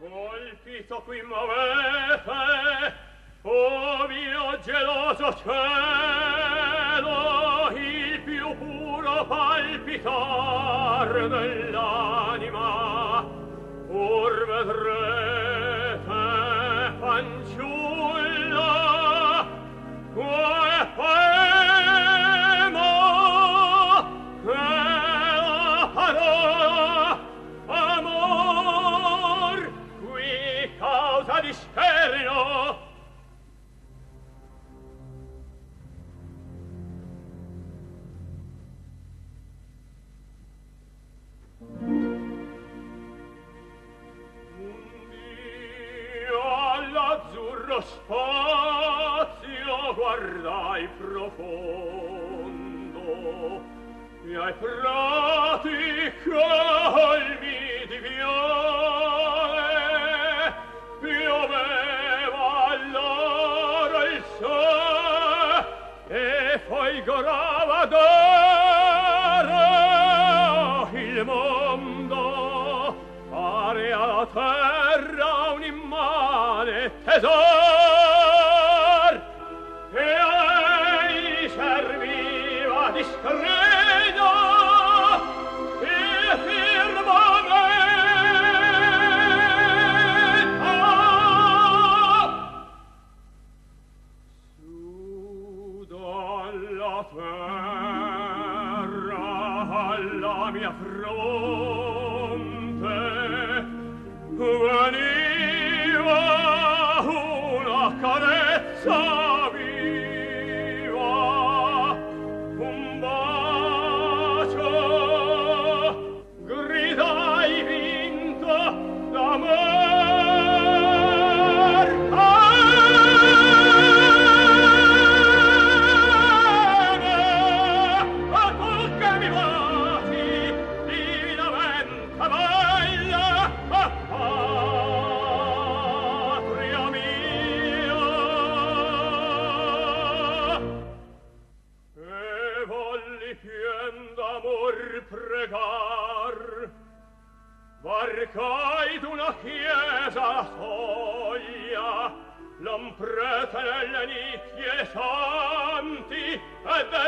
Volpito qui m'avete, o mio geloso cielo, il più puro palpitar dell'anima, pur vedrete fanciullo miei prati colmi di viole pioveva allora il sole e folgorava d'oro il mondo pare alla terra un immane tesoro. la mia fronte. Venite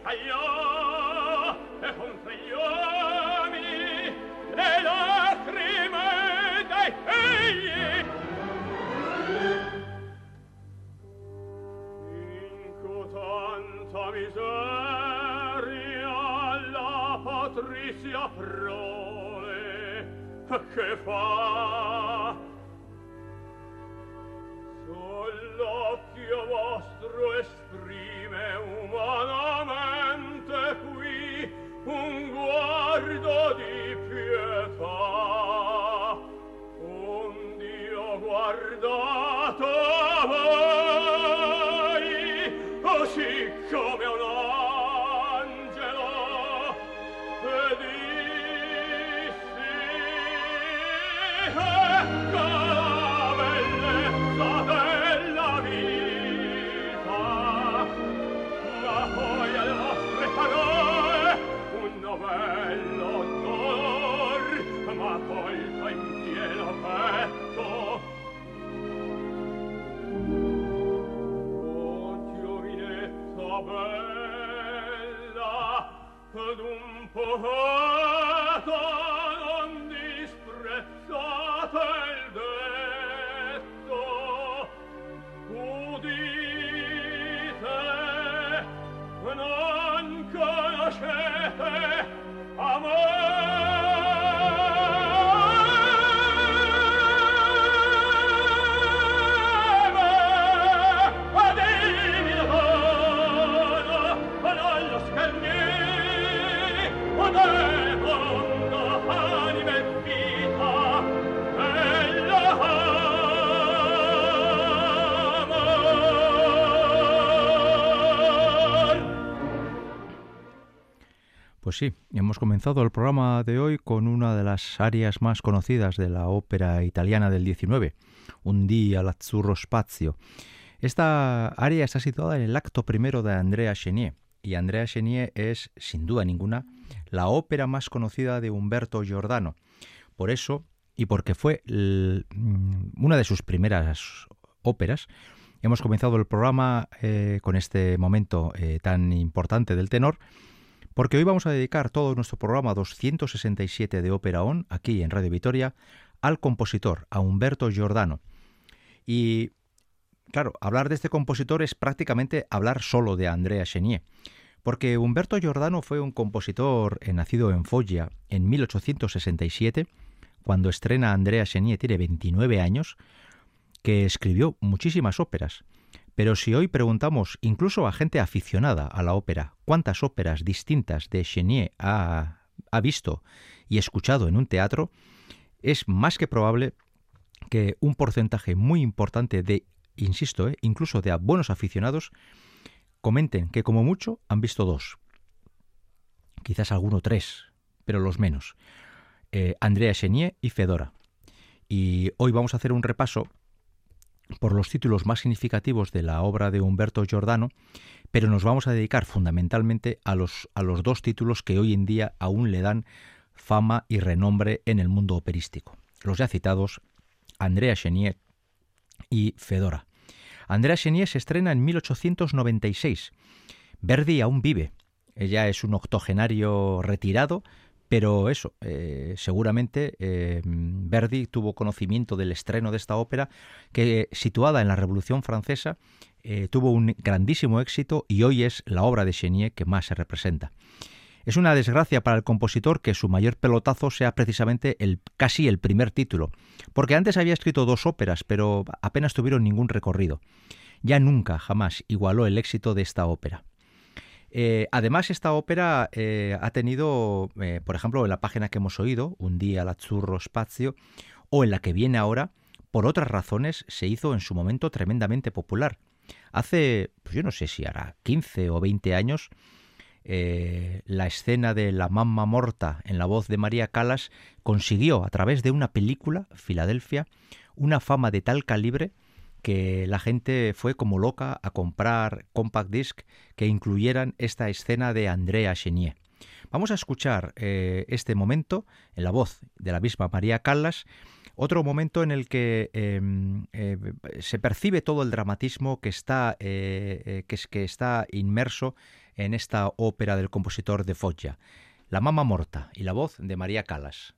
scagliò e contro gli uomini le lacrime dei figli. In tanta miseria la patrizia prole che fa? Sull'occhio vostro esprime oh. Pues sí, hemos comenzado el programa de hoy con una de las áreas más conocidas de la ópera italiana del 19, Un día l'azzurro spazio. Esta área está situada en el acto primero de Andrea Chenier, y Andrea Chenier es, sin duda ninguna, la ópera más conocida de Humberto Giordano. Por eso, y porque fue una de sus primeras óperas, hemos comenzado el programa eh, con este momento eh, tan importante del tenor, porque hoy vamos a dedicar todo nuestro programa 267 de Ópera On, aquí en Radio Vitoria, al compositor, a Humberto Giordano. Y claro, hablar de este compositor es prácticamente hablar solo de Andrea Chenier, porque Humberto Giordano fue un compositor eh, nacido en Foggia en 1867, cuando estrena Andrea Chenier tiene 29 años, que escribió muchísimas óperas. Pero si hoy preguntamos incluso a gente aficionada a la ópera cuántas óperas distintas de Chenier ha, ha visto y escuchado en un teatro, es más que probable que un porcentaje muy importante de, insisto, eh, incluso de buenos aficionados, comenten que como mucho han visto dos, quizás alguno tres, pero los menos, eh, Andrea Chenier y Fedora. Y hoy vamos a hacer un repaso por los títulos más significativos de la obra de Humberto Giordano, pero nos vamos a dedicar fundamentalmente a los, a los dos títulos que hoy en día aún le dan fama y renombre en el mundo operístico. Los ya citados Andrea Chenier y Fedora. Andrea Chenier se estrena en 1896. Verdi aún vive. Ella es un octogenario retirado, pero eso, eh, seguramente eh, Verdi tuvo conocimiento del estreno de esta ópera, que situada en la Revolución Francesa, eh, tuvo un grandísimo éxito y hoy es la obra de Chenier que más se representa. Es una desgracia para el compositor que su mayor pelotazo sea precisamente el casi el primer título, porque antes había escrito dos óperas, pero apenas tuvieron ningún recorrido. Ya nunca, jamás igualó el éxito de esta ópera. Eh, además, esta ópera eh, ha tenido, eh, por ejemplo, en la página que hemos oído, Un día l'azzurro spazio, o en la que viene ahora, por otras razones, se hizo en su momento tremendamente popular. Hace, pues yo no sé si hará 15 o 20 años, la escena de la mamma morta en la voz de María Calas consiguió, a través de una película, Filadelfia, una fama de tal calibre que la gente fue como loca a comprar compact disc que incluyeran esta escena de Andrea Chenier. Vamos a escuchar eh, este momento en la voz de la misma María Callas, otro momento en el que em, eh, se percibe todo el dramatismo que está, eh, que, que está inmerso en esta ópera del compositor de Foggia, La Mama Morta y la voz de María Callas.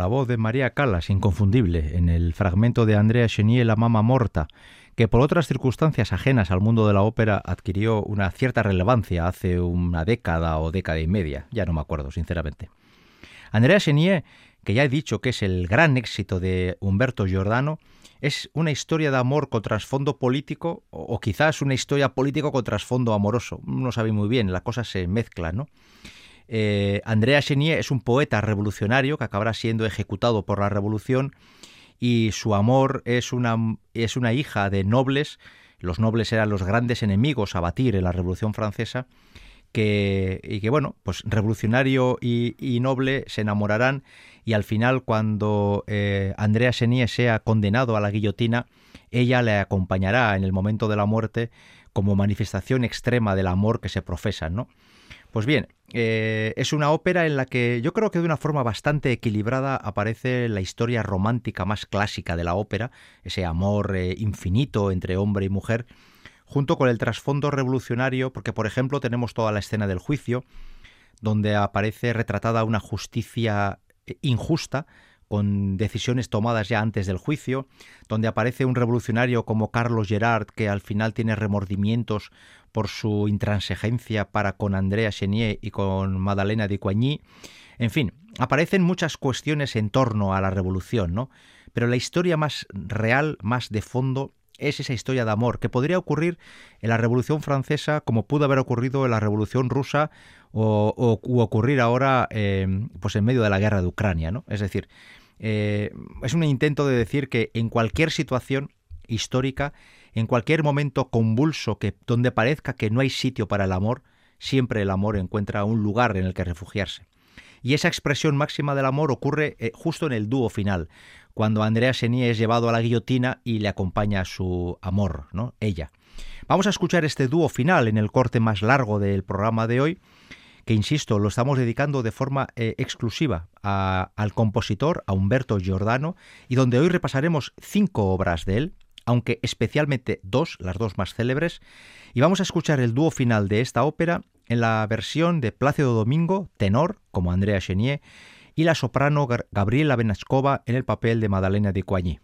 La voz de María Callas, inconfundible, en el fragmento de Andrea Chenier La Mama Morta, que por otras circunstancias ajenas al mundo de la ópera adquirió una cierta relevancia hace una década o década y media, ya no me acuerdo, sinceramente. Andrea Chenier, que ya he dicho que es el gran éxito de Humberto Giordano, es una historia de amor con trasfondo político o quizás una historia político con trasfondo amoroso. No sabe muy bien, la cosa se mezcla, ¿no? Eh, Andrea Chenier es un poeta revolucionario que acabará siendo ejecutado por la revolución y su amor es una, es una hija de nobles, los nobles eran los grandes enemigos a batir en la Revolución Francesa, que, y que bueno, pues revolucionario y, noble se enamorarán y al final cuando eh, Andrea Chenier sea condenado a la guillotina, ella le acompañará en el momento de la muerte como manifestación extrema del amor que se profesa, ¿no? Pues bien, eh, es una ópera en la que yo creo que de una forma bastante equilibrada aparece la historia romántica más clásica de la ópera, ese amor eh, infinito entre hombre y mujer, junto con el trasfondo revolucionario, porque por ejemplo tenemos toda la escena del juicio, donde aparece retratada una justicia eh, injusta, con decisiones tomadas ya antes del juicio, donde aparece un revolucionario como Carlos Gerard, que al final tiene remordimientos por su intransigencia para con Andrea Chenier y con Madalena de Coigny. En fin, aparecen muchas cuestiones en torno a la revolución, ¿no? Pero la historia más real, más de fondo, es esa historia de amor que podría ocurrir en la Revolución Francesa como pudo haber ocurrido en la Revolución Rusa o, ocurrir ahora eh, pues en medio de la guerra de Ucrania, ¿no? Es decir, eh, es un intento de decir que en cualquier situación histórica en cualquier momento convulso que donde parezca que no hay sitio para el amor, siempre el amor encuentra un lugar en el que refugiarse. Y esa expresión máxima del amor ocurre eh, justo en el dúo final, cuando Andrea Senier es llevado a la guillotina y le acompaña su amor, ¿no? Ella. Vamos a escuchar este dúo final en el corte más largo del programa de hoy, que insisto, lo estamos dedicando de forma eh, exclusiva al compositor, a Humberto Giordano, y donde hoy repasaremos cinco obras de él, aunque especialmente dos, las dos más célebres, y vamos a escuchar el dúo final de esta ópera en la versión de Plácido Domingo, tenor, como Andrea Chenier, y la soprano Gabriela Benascova en el papel de Madalena de Coigny.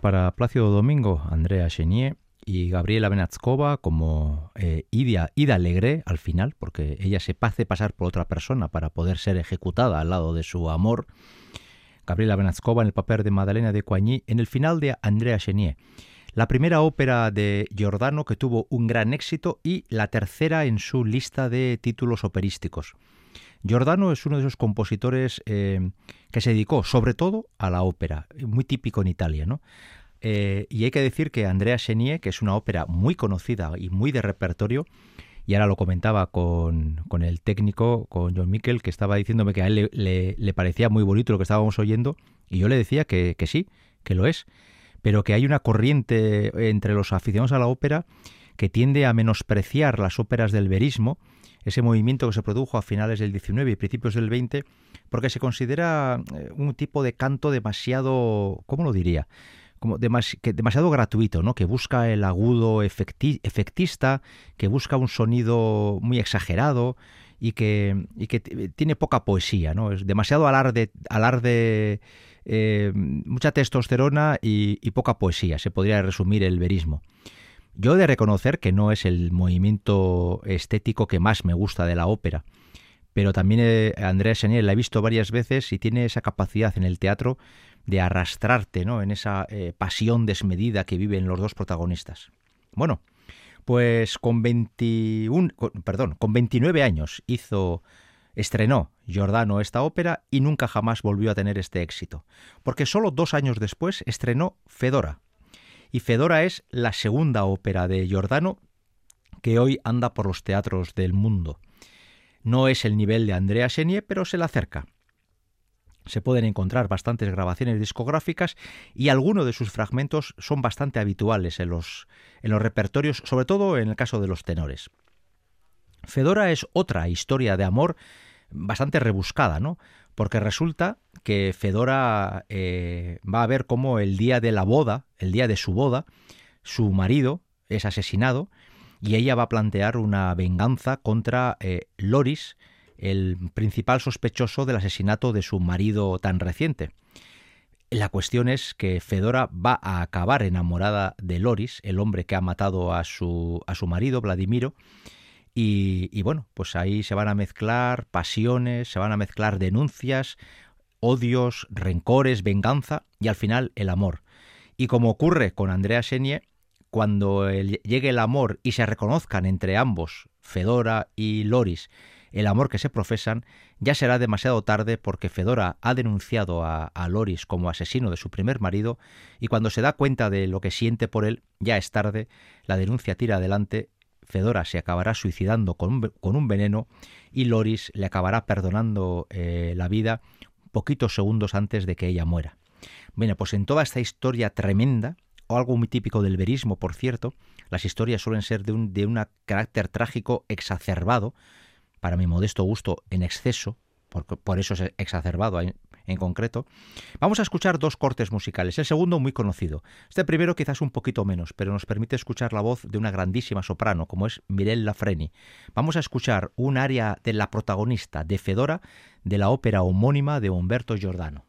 Para Plácido Domingo, Andrea Chenier y Gabriela Benatskova como eh, Ida, Ida Alegre al final, porque ella se hace pasar por otra persona para poder ser ejecutada al lado de su amor. Gabriela Benatskova en el papel de Madalena de Coigny en el final de Andrea Chenier. La primera ópera de Giordano que tuvo un gran éxito y la tercera en su lista de títulos operísticos. Giordano es uno de esos compositores eh, que se dedicó sobre todo a la ópera, muy típico en Italia, ¿no? Eh, y hay que decir que Andrea Chenier, que es una ópera muy conocida y muy de repertorio, y ahora lo comentaba con, el técnico, con John Mikkel, que estaba diciéndome que a él le, parecía muy bonito lo que estábamos oyendo, y yo le decía que, que sí, que lo es, pero que hay una corriente entre los aficionados a la ópera que tiende a menospreciar las óperas del verismo, ese movimiento que se produjo a finales del 19 y principios del 20, porque se considera eh, un tipo de canto demasiado, ¿cómo lo diría? como demasiado gratuito, ¿no? Que busca el agudo efectista, que busca un sonido muy exagerado y que, y que tiene poca poesía, ¿no? Es demasiado alarde, alarde eh, mucha testosterona y, y, poca poesía, se podría resumir el verismo. Yo he de reconocer que no es el movimiento estético que más me gusta de la ópera, pero también eh, Andrea Chenier la he visto varias veces y tiene esa capacidad en el teatro de arrastrarte ¿no? en esa eh, pasión desmedida que viven los dos protagonistas. Bueno, pues con 21, perdón, con 29 años hizo estrenó Giordano esta ópera y nunca jamás volvió a tener este éxito, porque solo dos años después estrenó Fedora. Y Fedora es la segunda ópera de Giordano que hoy anda por los teatros del mundo. No es el nivel de Andrea Chenier, pero se le acerca. Se pueden encontrar bastantes grabaciones discográficas y algunos de sus fragmentos son bastante habituales en los, en los repertorios, sobre todo en el caso de los tenores. Fedora es otra historia de amor bastante rebuscada, ¿no? Porque resulta que Fedora eh, va a ver cómo el día de la boda, el día de su boda, su marido es asesinado y ella va a plantear una venganza contra eh, Loris, el principal sospechoso del asesinato de su marido tan reciente. La cuestión es que Fedora va a acabar enamorada de Loris, el hombre que ha matado a su, a su marido, Vladimiro, y, y, bueno, pues ahí se van a mezclar pasiones, se van a mezclar denuncias, odios, rencores, venganza y al final el amor. Y como ocurre con Andrea Senie, cuando llegue el amor y se reconozcan entre ambos, Fedora y Loris, el amor que se profesan, ya será demasiado tarde porque Fedora ha denunciado a, Loris como asesino de su primer marido y cuando se da cuenta de lo que siente por él, ya es tarde, la denuncia tira adelante, Fedora se acabará suicidando con un, con un veneno y Loris le acabará perdonando eh, la vida poquitos segundos antes de que ella muera. Bueno, pues en toda esta historia tremenda, algo muy típico del verismo, por cierto, las historias suelen ser de un de carácter trágico exacerbado, para mi modesto gusto en exceso, por, eso es exacerbado en concreto. Vamos a escuchar dos cortes musicales. El segundo muy conocido. Este primero quizás un poquito menos, pero nos permite escuchar la voz de una grandísima soprano como es Mirella Lafreni. Vamos a escuchar un aria de la protagonista de Fedora de la ópera homónima de Humberto Giordano.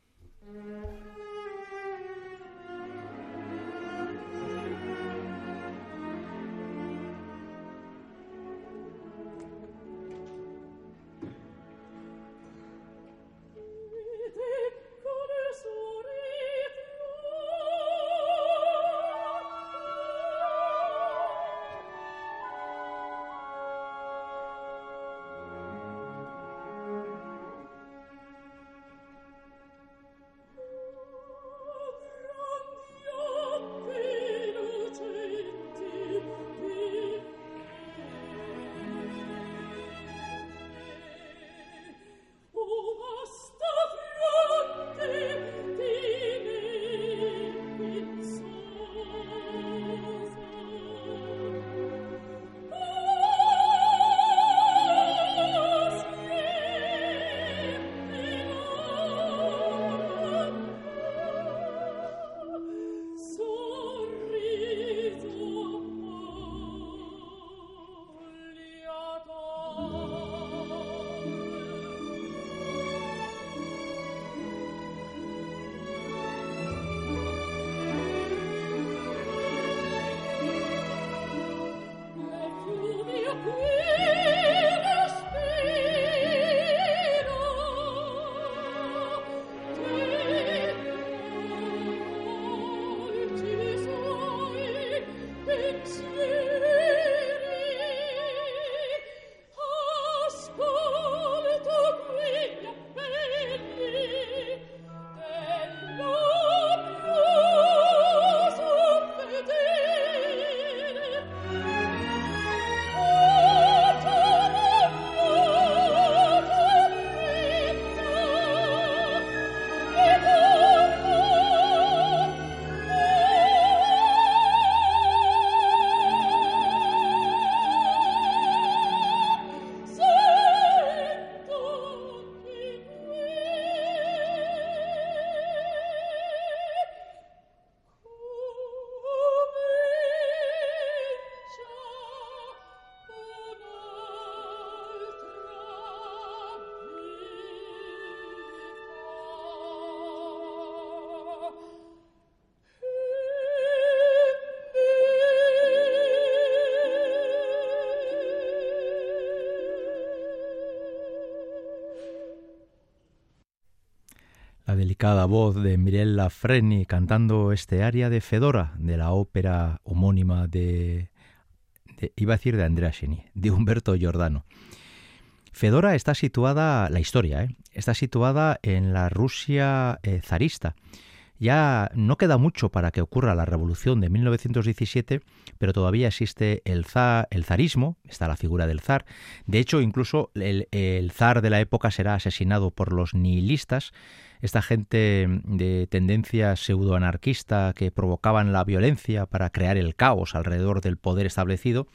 Delicada voz de Mirella Freni cantando este aria de Fedora de la ópera homónima de, iba a decir de Andrea Cheni, de Humberto Giordano. Fedora está situada, la historia, ¿eh? está situada en la Rusia eh, zarista ya no queda mucho para que ocurra la revolución de 1917, pero todavía existe el, zar, el zarismo, está la figura del zar. De hecho, incluso el, zar de la época será asesinado por los nihilistas, esta gente de tendencia pseudoanarquista que provocaban la violencia para crear el caos alrededor del poder establecido.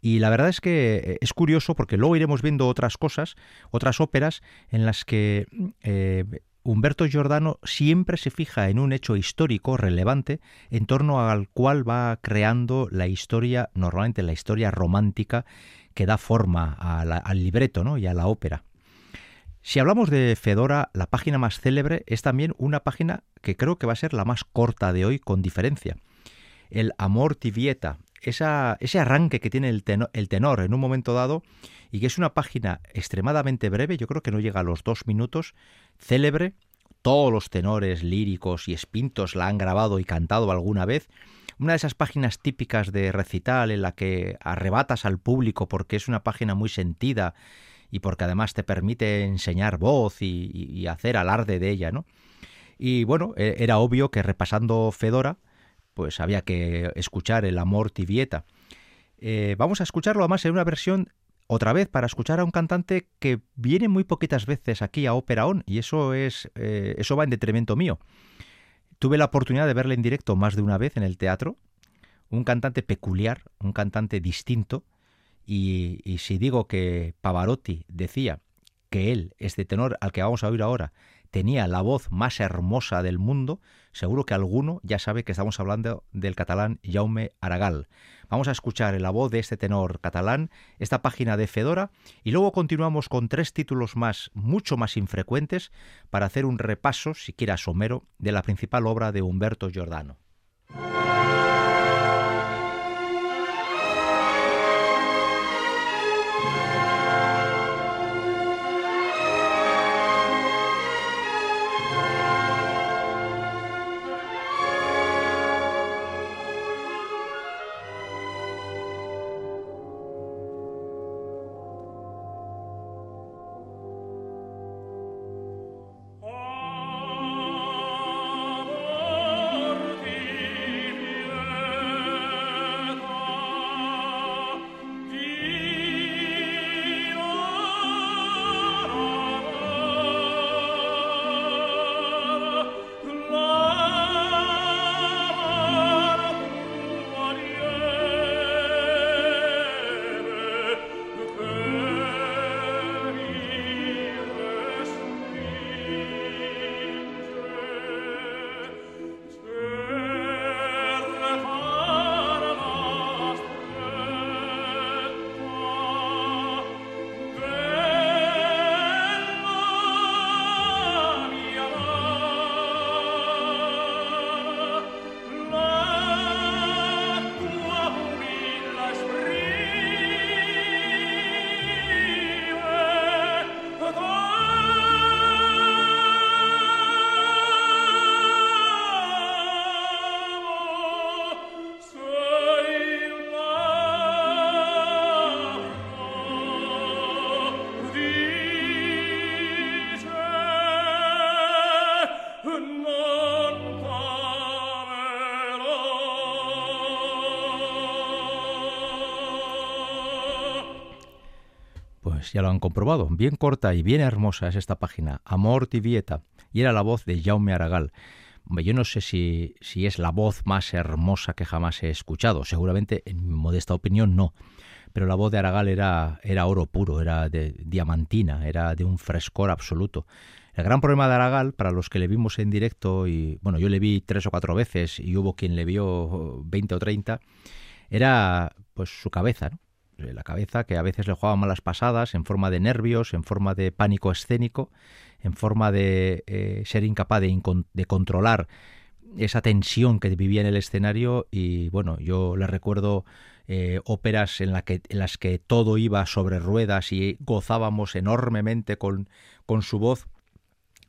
Y la verdad es que es curioso porque luego iremos viendo otras cosas, otras óperas en las que eh, Humberto Giordano siempre se fija en un hecho histórico relevante en torno al cual va creando la historia, normalmente la historia romántica que da forma al libreto ¿no? y a la ópera. Si hablamos de Fedora, la página más célebre es también una página que creo que va a ser la más corta de hoy con diferencia. El Amor Tivieta, ese arranque que tiene el el tenor en un momento dado y que es una página extremadamente breve, yo creo que no llega a los dos minutos, célebre, todos los tenores líricos y espintos la han grabado y cantado alguna vez, una de esas páginas típicas de recital en la que arrebatas al público porque es una página muy sentida y porque además te permite enseñar voz y, hacer alarde de ella, ¿no? Y bueno, e, era obvio que repasando Fedora, pues había que escuchar el amor tibieta. Eh, vamos a escucharlo además en una versión otra vez para escuchar a un cantante que viene muy poquitas veces aquí a Ópera On y eso es eh, eso va en detrimento mío. Tuve la oportunidad de verle en directo más de una vez en el teatro, un cantante peculiar, un cantante distinto y, y si digo que Pavarotti decía que él, este tenor al que vamos a oír ahora, tenía la voz más hermosa del mundo, seguro que alguno ya sabe que estamos hablando del catalán Jaume Aragal. Vamos a escuchar la voz de este tenor catalán, esta página de Fedora, y luego continuamos con tres títulos más, mucho más infrecuentes, para hacer un repaso, siquiera somero, de la principal obra de Humberto Giordano. Ya lo han comprobado. Bien corta y bien hermosa es esta página, Amor Tibieta, y era la voz de Jaume Aragal. Yo no sé si, si es la voz más hermosa que jamás he escuchado, seguramente en mi modesta opinión no, pero la voz de Aragal era, era oro puro, era de diamantina, era de un frescor absoluto. El gran problema de Aragal, para los que le vimos en directo, y bueno, yo le vi tres o cuatro veces y hubo quien le vio 20 o 30, era pues su cabeza, ¿no? La cabeza que a veces le jugaba malas pasadas en forma de nervios, en forma de pánico escénico, en forma de eh, ser incapaz de, controlar esa tensión que vivía en el escenario. Y bueno, yo le recuerdo eh, óperas en, que, en las que todo iba sobre ruedas y gozábamos enormemente con, con su voz.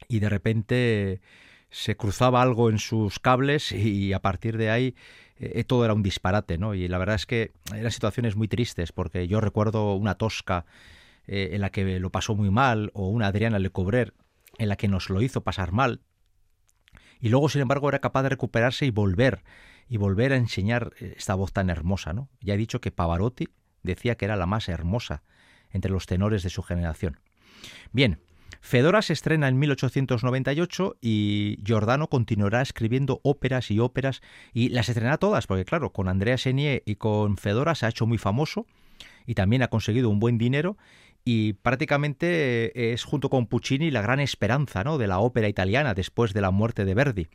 Y de repente se cruzaba algo en sus cables y a partir de ahí eh, todo era un disparate, ¿no? Y la verdad es que eran situaciones muy tristes porque yo recuerdo una tosca eh, en la que lo pasó muy mal o una Adriana Lecobrer en la que nos lo hizo pasar mal y luego sin embargo era capaz de recuperarse y volver y volver a enseñar eh, esta voz tan hermosa, ¿no? Ya he dicho que Pavarotti decía que era la más hermosa entre los tenores de su generación. Bien, Fedora se estrena en 1898 y Giordano continuará escribiendo óperas y óperas y las estrenará todas, porque claro, con Andrea Chenier y con Fedora se ha hecho muy famoso y también ha conseguido un buen dinero y prácticamente es junto con Puccini la gran esperanza ¿no? de la ópera italiana después de la muerte de Verdi.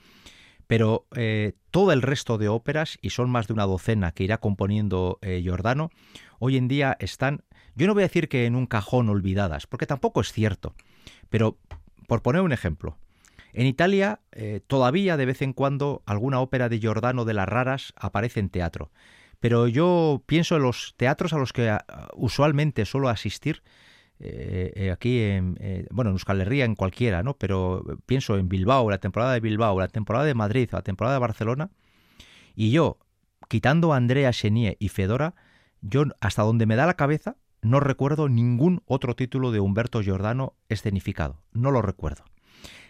Pero eh, todo el resto de óperas, y son más de una docena que irá componiendo eh, Giordano, hoy en día están, yo no voy a decir que en un cajón olvidadas, porque tampoco es cierto, pero, por poner un ejemplo, en Italia eh, todavía de vez en cuando alguna ópera de Giordano de las raras aparece en teatro. Pero yo pienso en los teatros a los que ah, usualmente suelo asistir, eh, eh, aquí en, bueno, en Euskal Herria, en cualquiera, ¿no? Pero pienso en Bilbao, la temporada de Bilbao, la temporada de Madrid, la temporada de Barcelona, y yo, quitando a Andrea Chenier y Fedora, yo hasta donde me da la cabeza, no recuerdo ningún otro título de Humberto Giordano escenificado. No lo recuerdo.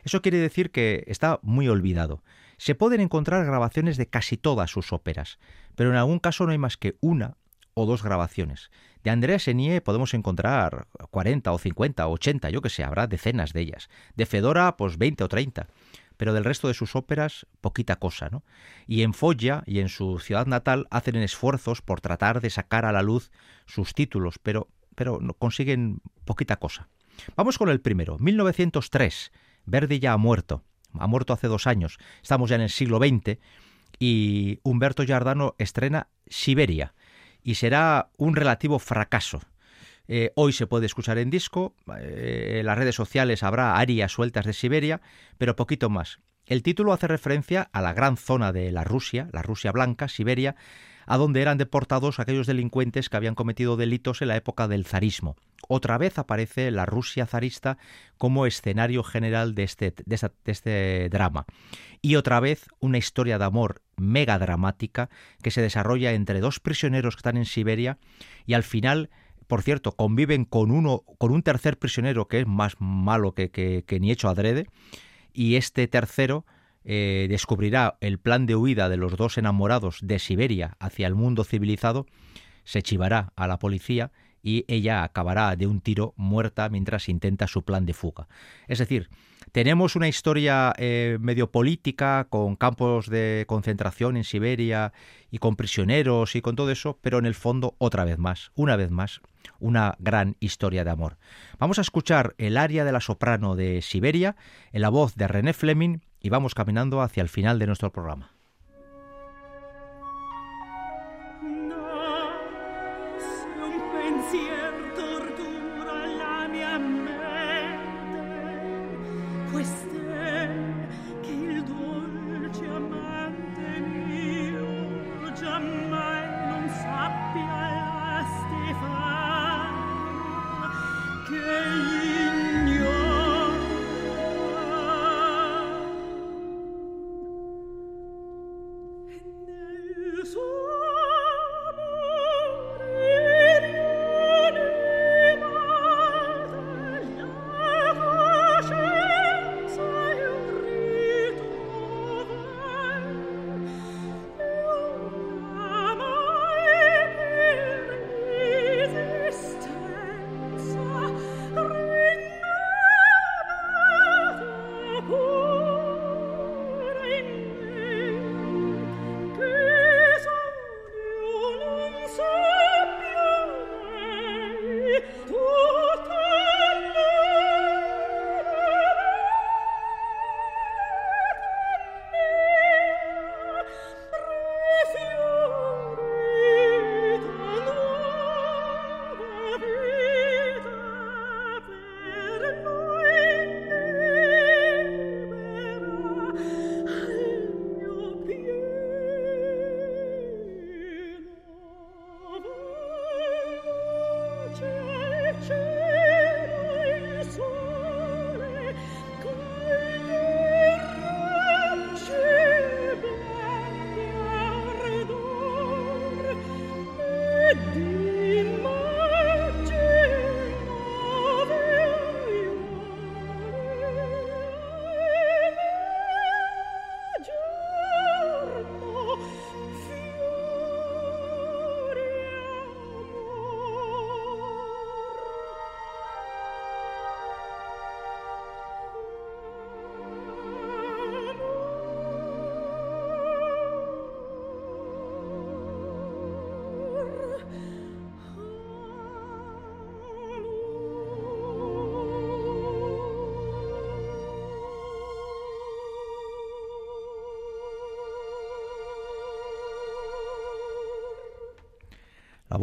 Eso quiere decir que está muy olvidado. Se pueden encontrar grabaciones de casi todas sus óperas, pero en algún caso no hay más que una o dos grabaciones. De Andrea Senier podemos encontrar 40 o 50 o 80, yo que sé, habrá decenas de ellas. De Fedora, pues 20 o 30 pero del resto de sus óperas poquita cosa, ¿no? Y en Foggia y en su ciudad natal hacen esfuerzos por tratar de sacar a la luz sus títulos, pero, pero consiguen poquita cosa. Vamos con el primero, 1903. Verdi ya ha muerto, ha muerto hace dos años, estamos ya en el siglo XX, y Humberto Giardano estrena Siberia, y será un relativo fracaso. Eh, hoy se puede escuchar en disco, eh, en las redes sociales habrá arias sueltas de Siberia, pero poquito más. El título hace referencia a la gran zona de la Rusia, la Rusia blanca, Siberia, a donde eran deportados aquellos delincuentes que habían cometido delitos en la época del zarismo. Otra vez aparece la Rusia zarista como escenario general de este, de este drama. Y otra vez una historia de amor mega dramática que se desarrolla entre dos prisioneros que están en Siberia y al final por cierto, conviven con uno, con un tercer prisionero que es más malo que, que, ni hecho adrede, y este tercero eh, descubrirá el plan de huida de los dos enamorados de Siberia hacia el mundo civilizado, se chivará a la policía y ella acabará de un tiro muerta mientras intenta su plan de fuga. Es decir, tenemos una historia eh, medio política con campos de concentración en Siberia y con prisioneros y con todo eso, pero en el fondo otra vez más, una vez más, una gran historia de amor. Vamos a escuchar el aria de la soprano de Siberia en la voz de René Fleming y vamos caminando hacia el final de nuestro programa.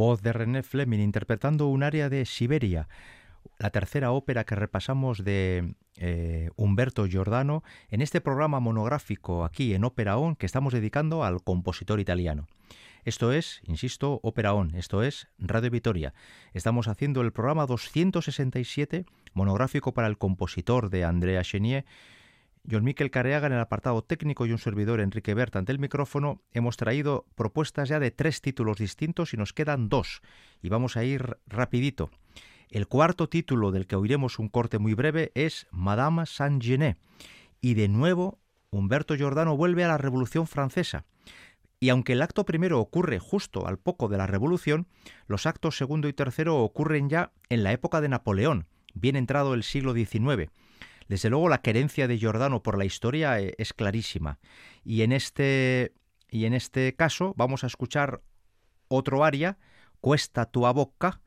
Voz de René Fleming interpretando un área de Siberia, la tercera ópera que repasamos de eh, Humberto Giordano en este programa monográfico aquí en Ópera On que estamos dedicando al compositor italiano. Esto es, insisto, Ópera On, esto es Radio Vitoria. Estamos haciendo el programa 267 monográfico para el compositor de Andrea Chenier John Miquel Careaga en el apartado técnico y un servidor Enrique Berta ante el micrófono hemos traído propuestas ya de tres títulos distintos y nos quedan dos y vamos a ir rapidito. El cuarto título del que oiremos un corte muy breve es Madame Saint-Genet y de nuevo Humberto Giordano vuelve a la Revolución Francesa. Y aunque el acto primero ocurre justo al poco de la Revolución, los actos segundo y tercero ocurren ya en la época de Napoleón, bien entrado el siglo XIX desde luego la querencia de Giordano por la historia eh, es clarísima. Y en este, y en este caso vamos a escuchar otro aria, Cuesta tua boca,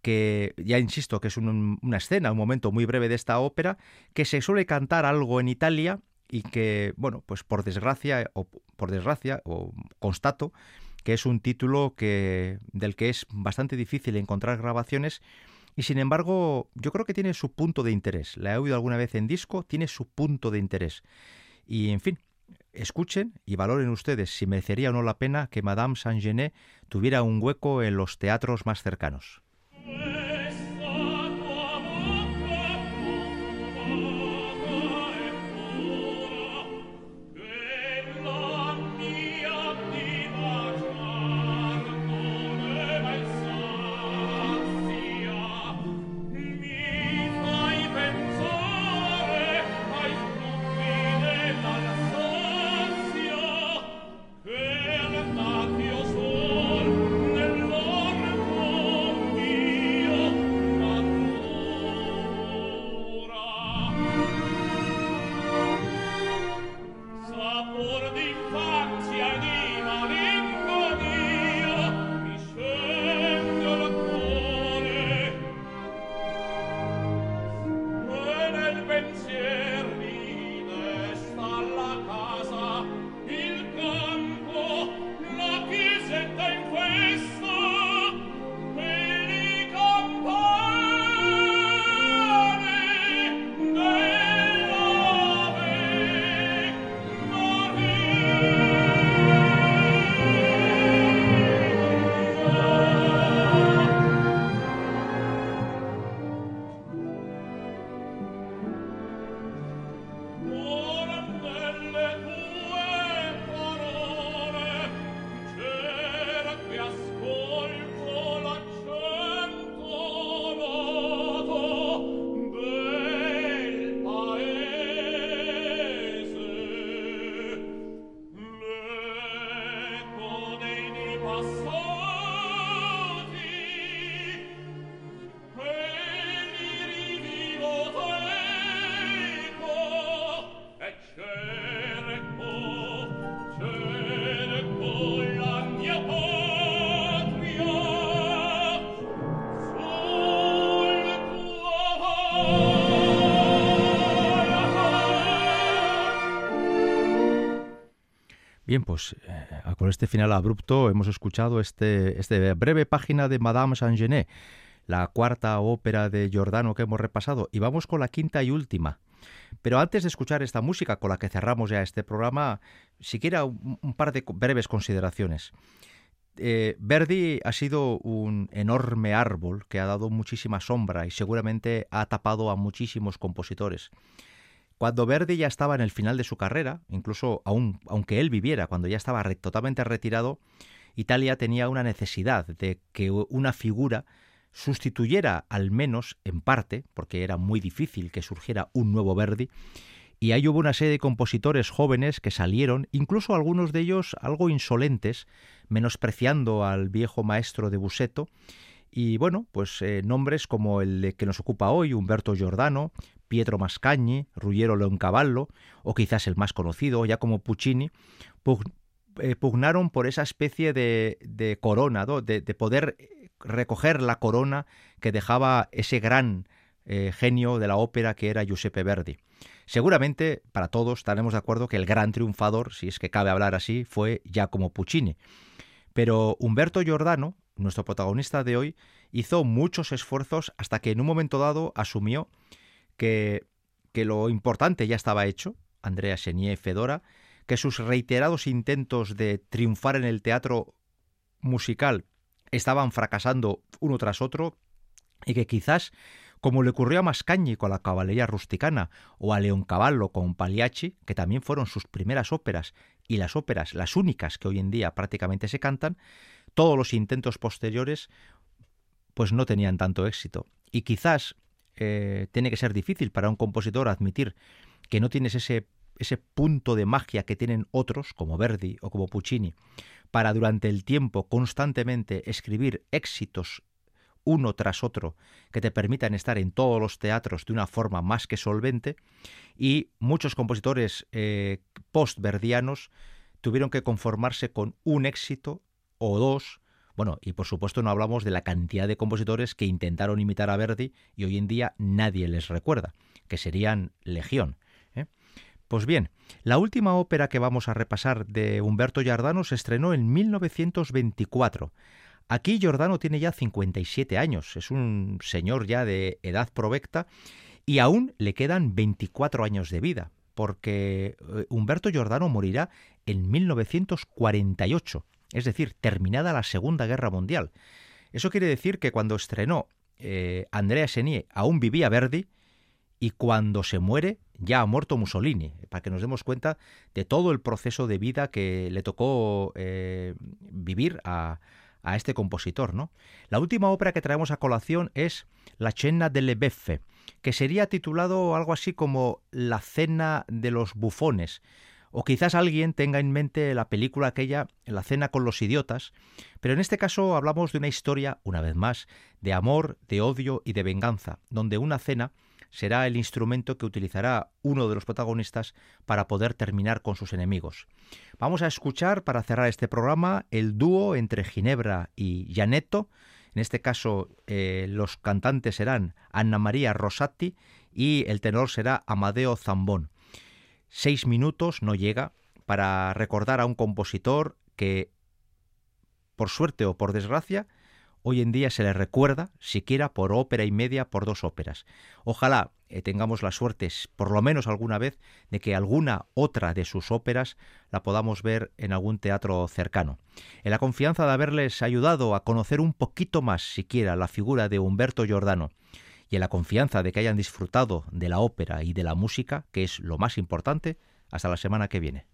que ya insisto que es una escena, un momento muy breve de esta ópera, que se suele cantar algo en Italia y que, bueno, pues por desgracia o por desgracia o constato que es un título que del que es bastante difícil encontrar grabaciones y sin embargo, yo creo que tiene su punto de interés. La he oído alguna vez en disco, tiene su punto de interés. Y en fin, escuchen y valoren ustedes si merecería o no la pena que Madame Saint-Genet tuviera un hueco en los teatros más cercanos. Bien, pues eh, con este final abrupto hemos escuchado este, este breve página de Madame Saint-Genet, la cuarta ópera de Giordano que hemos repasado, y vamos con la quinta y última. Pero antes de escuchar esta música con la que cerramos ya este programa, siquiera un, par de breves consideraciones. Eh, Verdi ha sido un enorme árbol que ha dado muchísima sombra y seguramente ha tapado a muchísimos compositores. Cuando Verdi ya estaba en el final de su carrera, incluso aun, aunque él viviera, cuando ya estaba totalmente retirado, Italia tenía una necesidad de que una figura sustituyera al menos en parte, porque era muy difícil que surgiera un nuevo Verdi, y ahí hubo una serie de compositores jóvenes que salieron, incluso algunos de ellos algo insolentes, menospreciando al viejo maestro de Buseto, y bueno, pues eh, nombres como el que nos ocupa hoy, Humberto Giordano, Pietro Mascagni, Ruggiero Leoncavallo, o quizás el más conocido, ya como Puccini, eh, pugnaron por esa especie de, corona, de, poder recoger la corona que dejaba ese gran eh, genio de la ópera que era Giuseppe Verdi. Seguramente para todos estaremos de acuerdo que el gran triunfador, si es que cabe hablar así, fue Giacomo Puccini. Pero Humberto Giordano, nuestro protagonista de hoy, hizo muchos esfuerzos hasta que en un momento dado asumió que, que lo importante ya estaba hecho, Andrea Chenier Fedora, que sus reiterados intentos de triunfar en el teatro musical estaban fracasando uno tras otro y que quizás, como le ocurrió a Mascagni con la caballería rusticana o a Leoncavallo con Pagliacci, que también fueron sus primeras óperas y las óperas las únicas que hoy en día prácticamente se cantan, todos los intentos posteriores pues no tenían tanto éxito. Y quizás eh, tiene que ser difícil para un compositor admitir que no tienes ese ese punto de magia que tienen otros, como Verdi o como Puccini, para durante el tiempo constantemente escribir éxitos uno tras otro que te permitan estar en todos los teatros de una forma más que solvente. Y muchos compositores eh, post-verdianos tuvieron que conformarse con un éxito o dos bueno, y por supuesto no hablamos de la cantidad de compositores que intentaron imitar a Verdi y hoy en día nadie les recuerda, que serían legión. Pues bien, la última ópera que vamos a repasar de Humberto Giordano se estrenó en 1924. Aquí Giordano tiene ya 57 años, es un señor ya de edad provecta y aún le quedan 24 años de vida, porque eh, Humberto Giordano morirá en 1948, es decir, terminada la Segunda Guerra Mundial. Eso quiere decir que cuando estrenó eh, Andrea Chenier aún vivía Verdi y cuando se muere ya ha muerto Mussolini, para que nos demos cuenta de todo el proceso de vida que le tocó eh, vivir a, este compositor. ¿no? La última ópera que traemos a colación es La Cena delle Beffe, que sería titulado algo así como La Cena de los Bufones. O quizás alguien tenga en mente la película aquella, La Cena con los Idiotas, pero en este caso hablamos de una historia, una vez más, de amor, de odio y de venganza, donde una cena será el instrumento que utilizará uno de los protagonistas para poder terminar con sus enemigos. Vamos a escuchar, para cerrar este programa, el dúo entre Ginebra y Janetto. En este caso, eh, los cantantes serán Anna María Rosati y el tenor será Amadeo Zambón. Seis minutos no llega para recordar a un compositor que, por suerte o por desgracia, hoy en día se le recuerda siquiera por ópera y media por dos óperas. Ojalá eh, tengamos la suerte, por lo menos alguna vez, de que alguna otra de sus óperas la podamos ver en algún teatro cercano. En la confianza de haberles ayudado a conocer un poquito más siquiera la figura de Humberto Giordano, y en la confianza de que hayan disfrutado de la ópera y de la música, que es lo más importante, hasta la semana que viene.